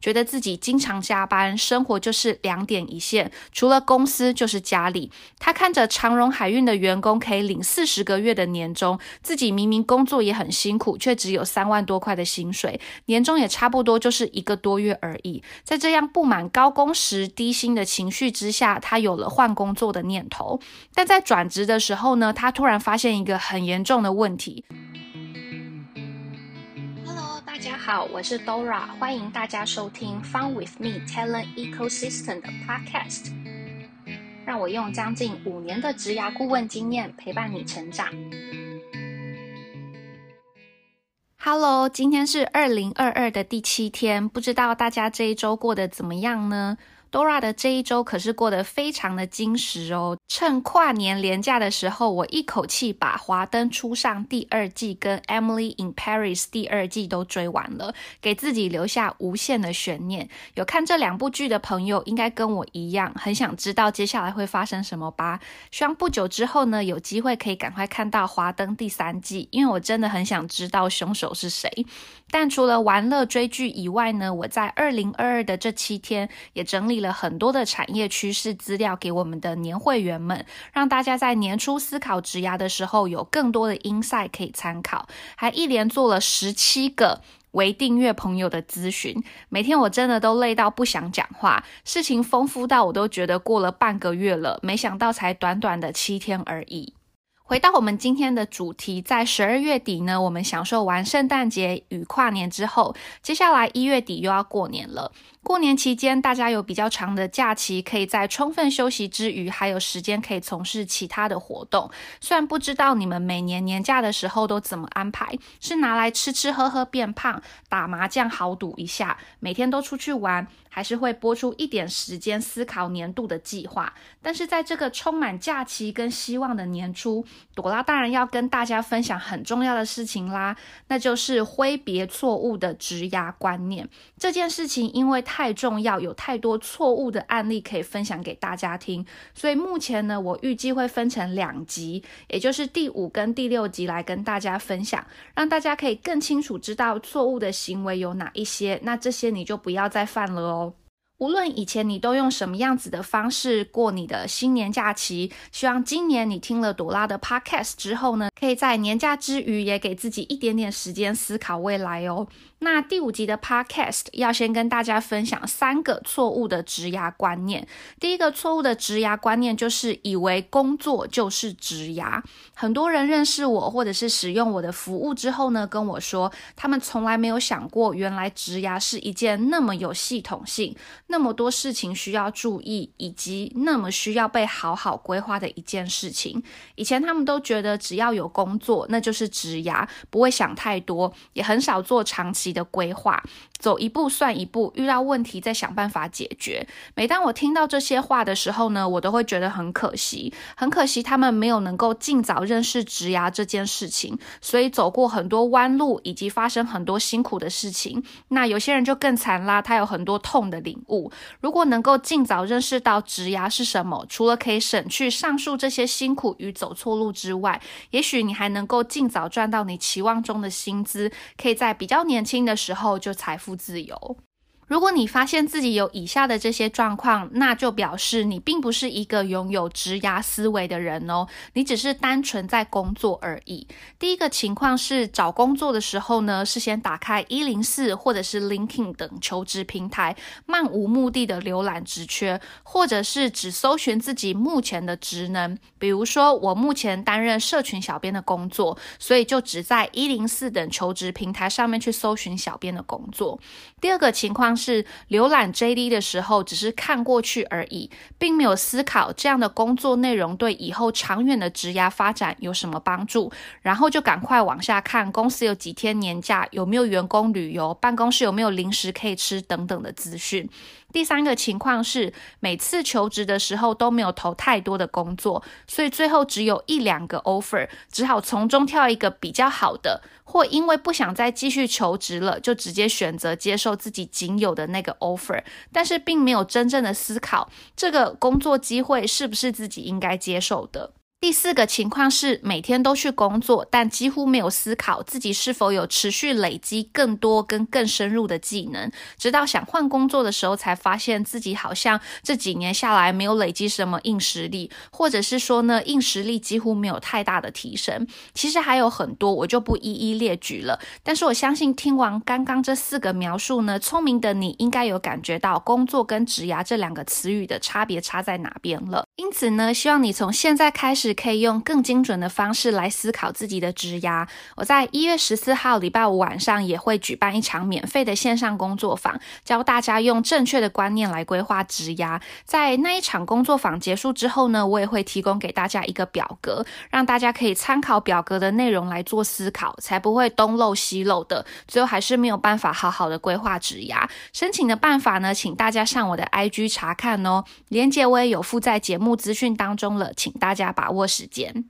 觉得自己经常加班，生活就是两点一线，除了公司就是家里。他看着长荣海运的员工可以领四十个月的年终，自己明明工作也很辛苦，却只有三万多块的薪水，年终也差不多就是一个多月而已。在这样不满高工时、低薪的情绪之下，他有了换工作的念头。但在转职的时候呢，他突然发现一个很严重的问题。好，我是 Dora，欢迎大家收听 Fun with Me Talent Ecosystem 的 Podcast。让我用将近五年的职涯顾问经验陪伴你成长。Hello，今天是二零二二的第七天，不知道大家这一周过得怎么样呢？Dora 的这一周可是过得非常的精实哦。趁跨年连假的时候，我一口气把《华灯初上》第二季跟《Emily in Paris》第二季都追完了，给自己留下无限的悬念。有看这两部剧的朋友，应该跟我一样，很想知道接下来会发生什么吧？希望不久之后呢，有机会可以赶快看到《华灯》第三季，因为我真的很想知道凶手是谁。但除了玩乐追剧以外呢，我在二零二二的这七天也整理了很多的产业趋势资料给我们的年会员们，让大家在年初思考职涯的时候有更多的 insight 可以参考。还一连做了十七个为订阅朋友的咨询，每天我真的都累到不想讲话，事情丰富到我都觉得过了半个月了，没想到才短短的七天而已。回到我们今天的主题，在十二月底呢，我们享受完圣诞节与跨年之后，接下来一月底又要过年了。过年期间，大家有比较长的假期，可以在充分休息之余，还有时间可以从事其他的活动。虽然不知道你们每年年假的时候都怎么安排，是拿来吃吃喝喝变胖，打麻将豪赌一下，每天都出去玩，还是会拨出一点时间思考年度的计划。但是在这个充满假期跟希望的年初，朵拉当然要跟大家分享很重要的事情啦，那就是挥别错误的职涯观念。这件事情因为。太重要，有太多错误的案例可以分享给大家听，所以目前呢，我预计会分成两集，也就是第五跟第六集来跟大家分享，让大家可以更清楚知道错误的行为有哪一些，那这些你就不要再犯了哦。无论以前你都用什么样子的方式过你的新年假期，希望今年你听了朵拉的 podcast 之后呢，可以在年假之余也给自己一点点时间思考未来哦。那第五集的 podcast 要先跟大家分享三个错误的职涯观念。第一个错误的职涯观念就是以为工作就是职涯。很多人认识我或者是使用我的服务之后呢，跟我说他们从来没有想过，原来职涯是一件那么有系统性、那么多事情需要注意，以及那么需要被好好规划的一件事情。以前他们都觉得只要有工作，那就是职涯，不会想太多，也很少做长期。的规划，走一步算一步，遇到问题再想办法解决。每当我听到这些话的时候呢，我都会觉得很可惜，很可惜他们没有能够尽早认识职牙这件事情，所以走过很多弯路，以及发生很多辛苦的事情。那有些人就更惨啦，他有很多痛的领悟。如果能够尽早认识到职涯是什么，除了可以省去上述这些辛苦与走错路之外，也许你还能够尽早赚到你期望中的薪资，可以在比较年轻。的时候就财富自由。如果你发现自己有以下的这些状况，那就表示你并不是一个拥有职涯思维的人哦，你只是单纯在工作而已。第一个情况是找工作的时候呢，是先打开一零四或者是 l i n k i n g 等求职平台，漫无目的的浏览职缺，或者是只搜寻自己目前的职能。比如说，我目前担任社群小编的工作，所以就只在一零四等求职平台上面去搜寻小编的工作。第二个情况。是浏览 JD 的时候，只是看过去而已，并没有思考这样的工作内容对以后长远的职涯发展有什么帮助，然后就赶快往下看公司有几天年假，有没有员工旅游，办公室有没有零食可以吃等等的资讯。第三个情况是，每次求职的时候都没有投太多的工作，所以最后只有一两个 offer，只好从中挑一个比较好的，或因为不想再继续求职了，就直接选择接受自己仅有的那个 offer，但是并没有真正的思考这个工作机会是不是自己应该接受的。第四个情况是每天都去工作，但几乎没有思考自己是否有持续累积更多跟更深入的技能，直到想换工作的时候，才发现自己好像这几年下来没有累积什么硬实力，或者是说呢，硬实力几乎没有太大的提升。其实还有很多，我就不一一列举了。但是我相信听完刚刚这四个描述呢，聪明的你应该有感觉到工作跟职涯这两个词语的差别差在哪边了。因此呢，希望你从现在开始。可以用更精准的方式来思考自己的职涯。我在一月十四号礼拜五晚上也会举办一场免费的线上工作坊，教大家用正确的观念来规划职涯。在那一场工作坊结束之后呢，我也会提供给大家一个表格，让大家可以参考表格的内容来做思考，才不会东漏西漏的，最后还是没有办法好好的规划职涯。申请的办法呢，请大家上我的 IG 查看哦，链接我也有附在节目资讯当中了，请大家把握握。时间。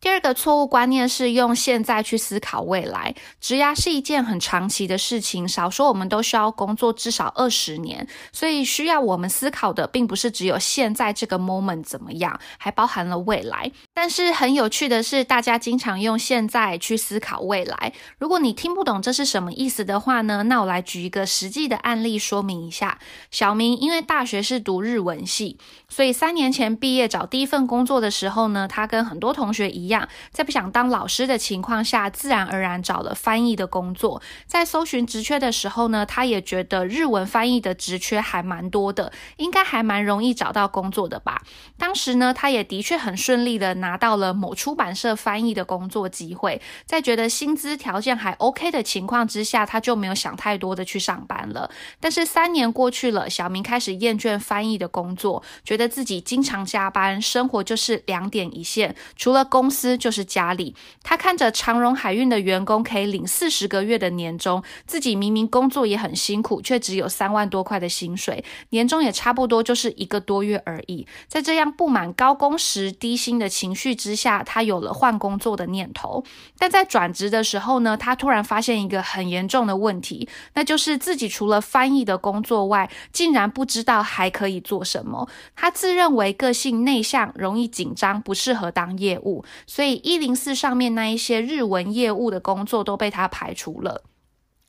第二个错误观念是用现在去思考未来，职涯是一件很长期的事情，少说我们都需要工作至少二十年，所以需要我们思考的并不是只有现在这个 moment 怎么样，还包含了未来。但是很有趣的是，大家经常用现在去思考未来。如果你听不懂这是什么意思的话呢，那我来举一个实际的案例说明一下。小明因为大学是读日文系，所以三年前毕业找第一份工作的时候呢，他跟很多同学一样。在不想当老师的情况下，自然而然找了翻译的工作。在搜寻职缺的时候呢，他也觉得日文翻译的职缺还蛮多的，应该还蛮容易找到工作的吧。当时呢，他也的确很顺利的拿到了某出版社翻译的工作机会。在觉得薪资条件还 OK 的情况之下，他就没有想太多的去上班了。但是三年过去了，小明开始厌倦翻译的工作，觉得自己经常加班，生活就是两点一线，除了公司。就是家里，他看着长荣海运的员工可以领四十个月的年终，自己明明工作也很辛苦，却只有三万多块的薪水，年终也差不多就是一个多月而已。在这样不满高工时、低薪的情绪之下，他有了换工作的念头。但在转职的时候呢，他突然发现一个很严重的问题，那就是自己除了翻译的工作外，竟然不知道还可以做什么。他自认为个性内向，容易紧张，不适合当业务。所以一零四上面那一些日文业务的工作都被他排除了。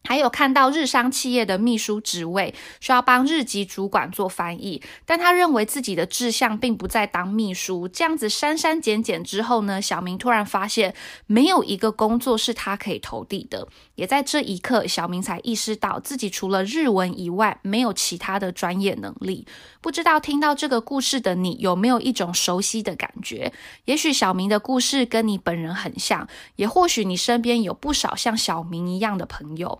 还有看到日商企业的秘书职位，需要帮日籍主管做翻译，但他认为自己的志向并不在当秘书。这样子删删减减之后呢，小明突然发现没有一个工作是他可以投递的。也在这一刻，小明才意识到自己除了日文以外，没有其他的专业能力。不知道听到这个故事的你，有没有一种熟悉的感觉？也许小明的故事跟你本人很像，也或许你身边有不少像小明一样的朋友。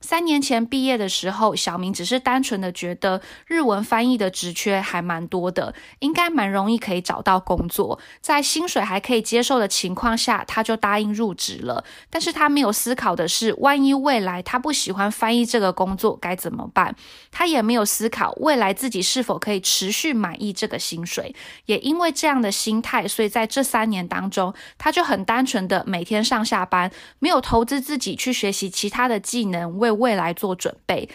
三年前毕业的时候，小明只是单纯的觉得日文翻译的职缺还蛮多的，应该蛮容易可以找到工作，在薪水还可以接受的情况下，他就答应入职了。但是他没有思考的是，万一未来他不喜欢翻译这个工作该怎么办？他也没有思考未来自己是否可以持续满意这个薪水。也因为这样的心态，所以在这三年当中，他就很单纯的每天上下班，没有投资自己去学习其他的技能为。未来做准备，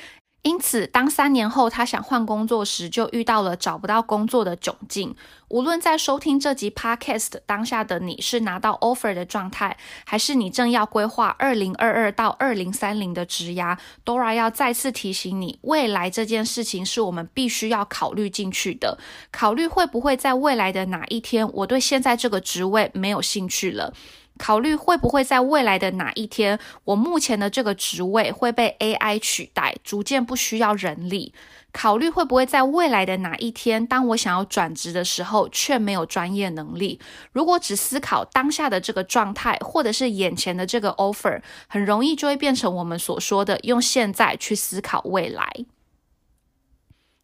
因此，当三年后他想换工作时，就遇到了找不到工作的窘境。无论在收听这集 podcast 当下的你是拿到 offer 的状态，还是你正要规划二零二二到二零三零的职涯，Dora 要再次提醒你，未来这件事情是我们必须要考虑进去的。考虑会不会在未来的哪一天，我对现在这个职位没有兴趣了。考虑会不会在未来的哪一天，我目前的这个职位会被 AI 取代，逐渐不需要人力。考虑会不会在未来的哪一天，当我想要转职的时候，却没有专业能力。如果只思考当下的这个状态，或者是眼前的这个 offer，很容易就会变成我们所说的用现在去思考未来。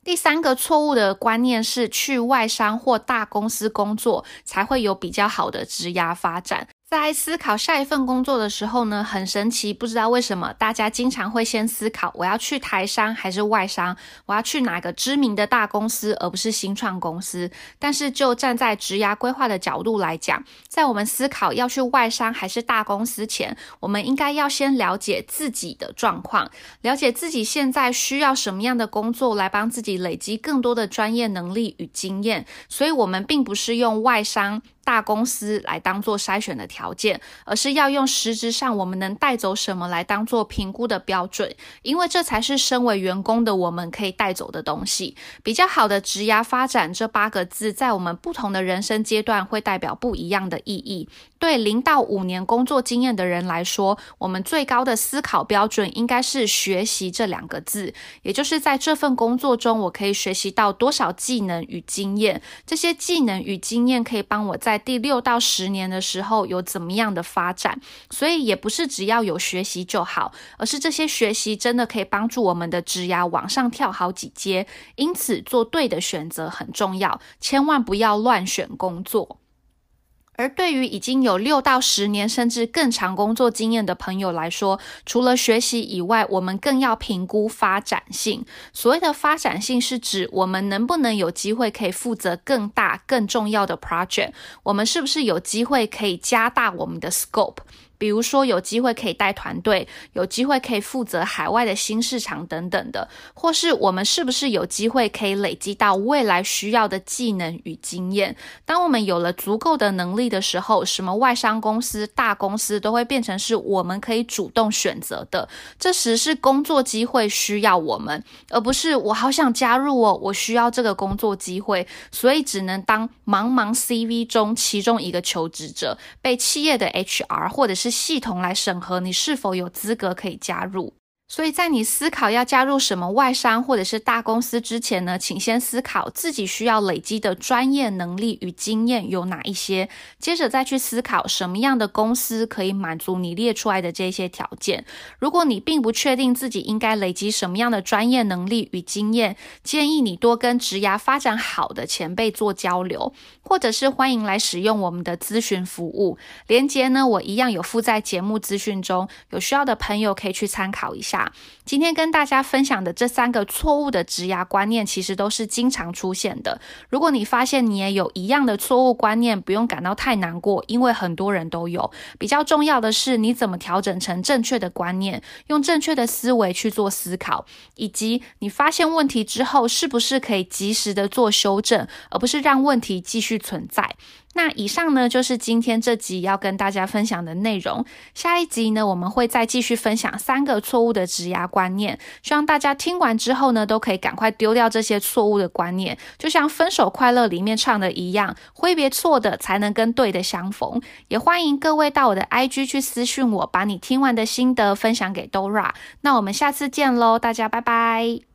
第三个错误的观念是，去外商或大公司工作才会有比较好的职涯发展。在思考下一份工作的时候呢，很神奇，不知道为什么大家经常会先思考我要去台商还是外商，我要去哪个知名的大公司，而不是新创公司。但是就站在职涯规划的角度来讲，在我们思考要去外商还是大公司前，我们应该要先了解自己的状况，了解自己现在需要什么样的工作来帮自己累积更多的专业能力与经验。所以，我们并不是用外商。大公司来当做筛选的条件，而是要用实质上我们能带走什么来当做评估的标准，因为这才是身为员工的我们可以带走的东西。比较好的职涯发展这八个字，在我们不同的人生阶段会代表不一样的意义。对零到五年工作经验的人来说，我们最高的思考标准应该是学习这两个字，也就是在这份工作中，我可以学习到多少技能与经验。这些技能与经验可以帮我在在第六到十年的时候有怎么样的发展。所以也不是只要有学习就好，而是这些学习真的可以帮助我们的职涯往上跳好几阶。因此，做对的选择很重要，千万不要乱选工作。而对于已经有六到十年甚至更长工作经验的朋友来说，除了学习以外，我们更要评估发展性。所谓的发展性，是指我们能不能有机会可以负责更大、更重要的 project，我们是不是有机会可以加大我们的 scope。比如说有机会可以带团队，有机会可以负责海外的新市场等等的，或是我们是不是有机会可以累积到未来需要的技能与经验？当我们有了足够的能力的时候，什么外商公司、大公司都会变成是我们可以主动选择的。这时是工作机会需要我们，而不是我好想加入哦，我需要这个工作机会，所以只能当茫茫 CV 中其中一个求职者，被企业的 HR 或者是系统来审核你是否有资格可以加入。所以在你思考要加入什么外商或者是大公司之前呢，请先思考自己需要累积的专业能力与经验有哪一些，接着再去思考什么样的公司可以满足你列出来的这些条件。如果你并不确定自己应该累积什么样的专业能力与经验，建议你多跟职涯发展好的前辈做交流，或者是欢迎来使用我们的咨询服务。连接呢，我一样有附在节目资讯中，有需要的朋友可以去参考一下。今天跟大家分享的这三个错误的职涯观念，其实都是经常出现的。如果你发现你也有一样的错误观念，不用感到太难过，因为很多人都有。比较重要的是，你怎么调整成正确的观念，用正确的思维去做思考，以及你发现问题之后，是不是可以及时的做修正，而不是让问题继续存在。那以上呢，就是今天这集要跟大家分享的内容。下一集呢，我们会再继续分享三个错误的职涯观念。希望大家听完之后呢，都可以赶快丢掉这些错误的观念。就像《分手快乐》里面唱的一样，挥别错的，才能跟对的相逢。也欢迎各位到我的 IG 去私讯我，把你听完的心得分享给 Dora。那我们下次见喽，大家拜拜。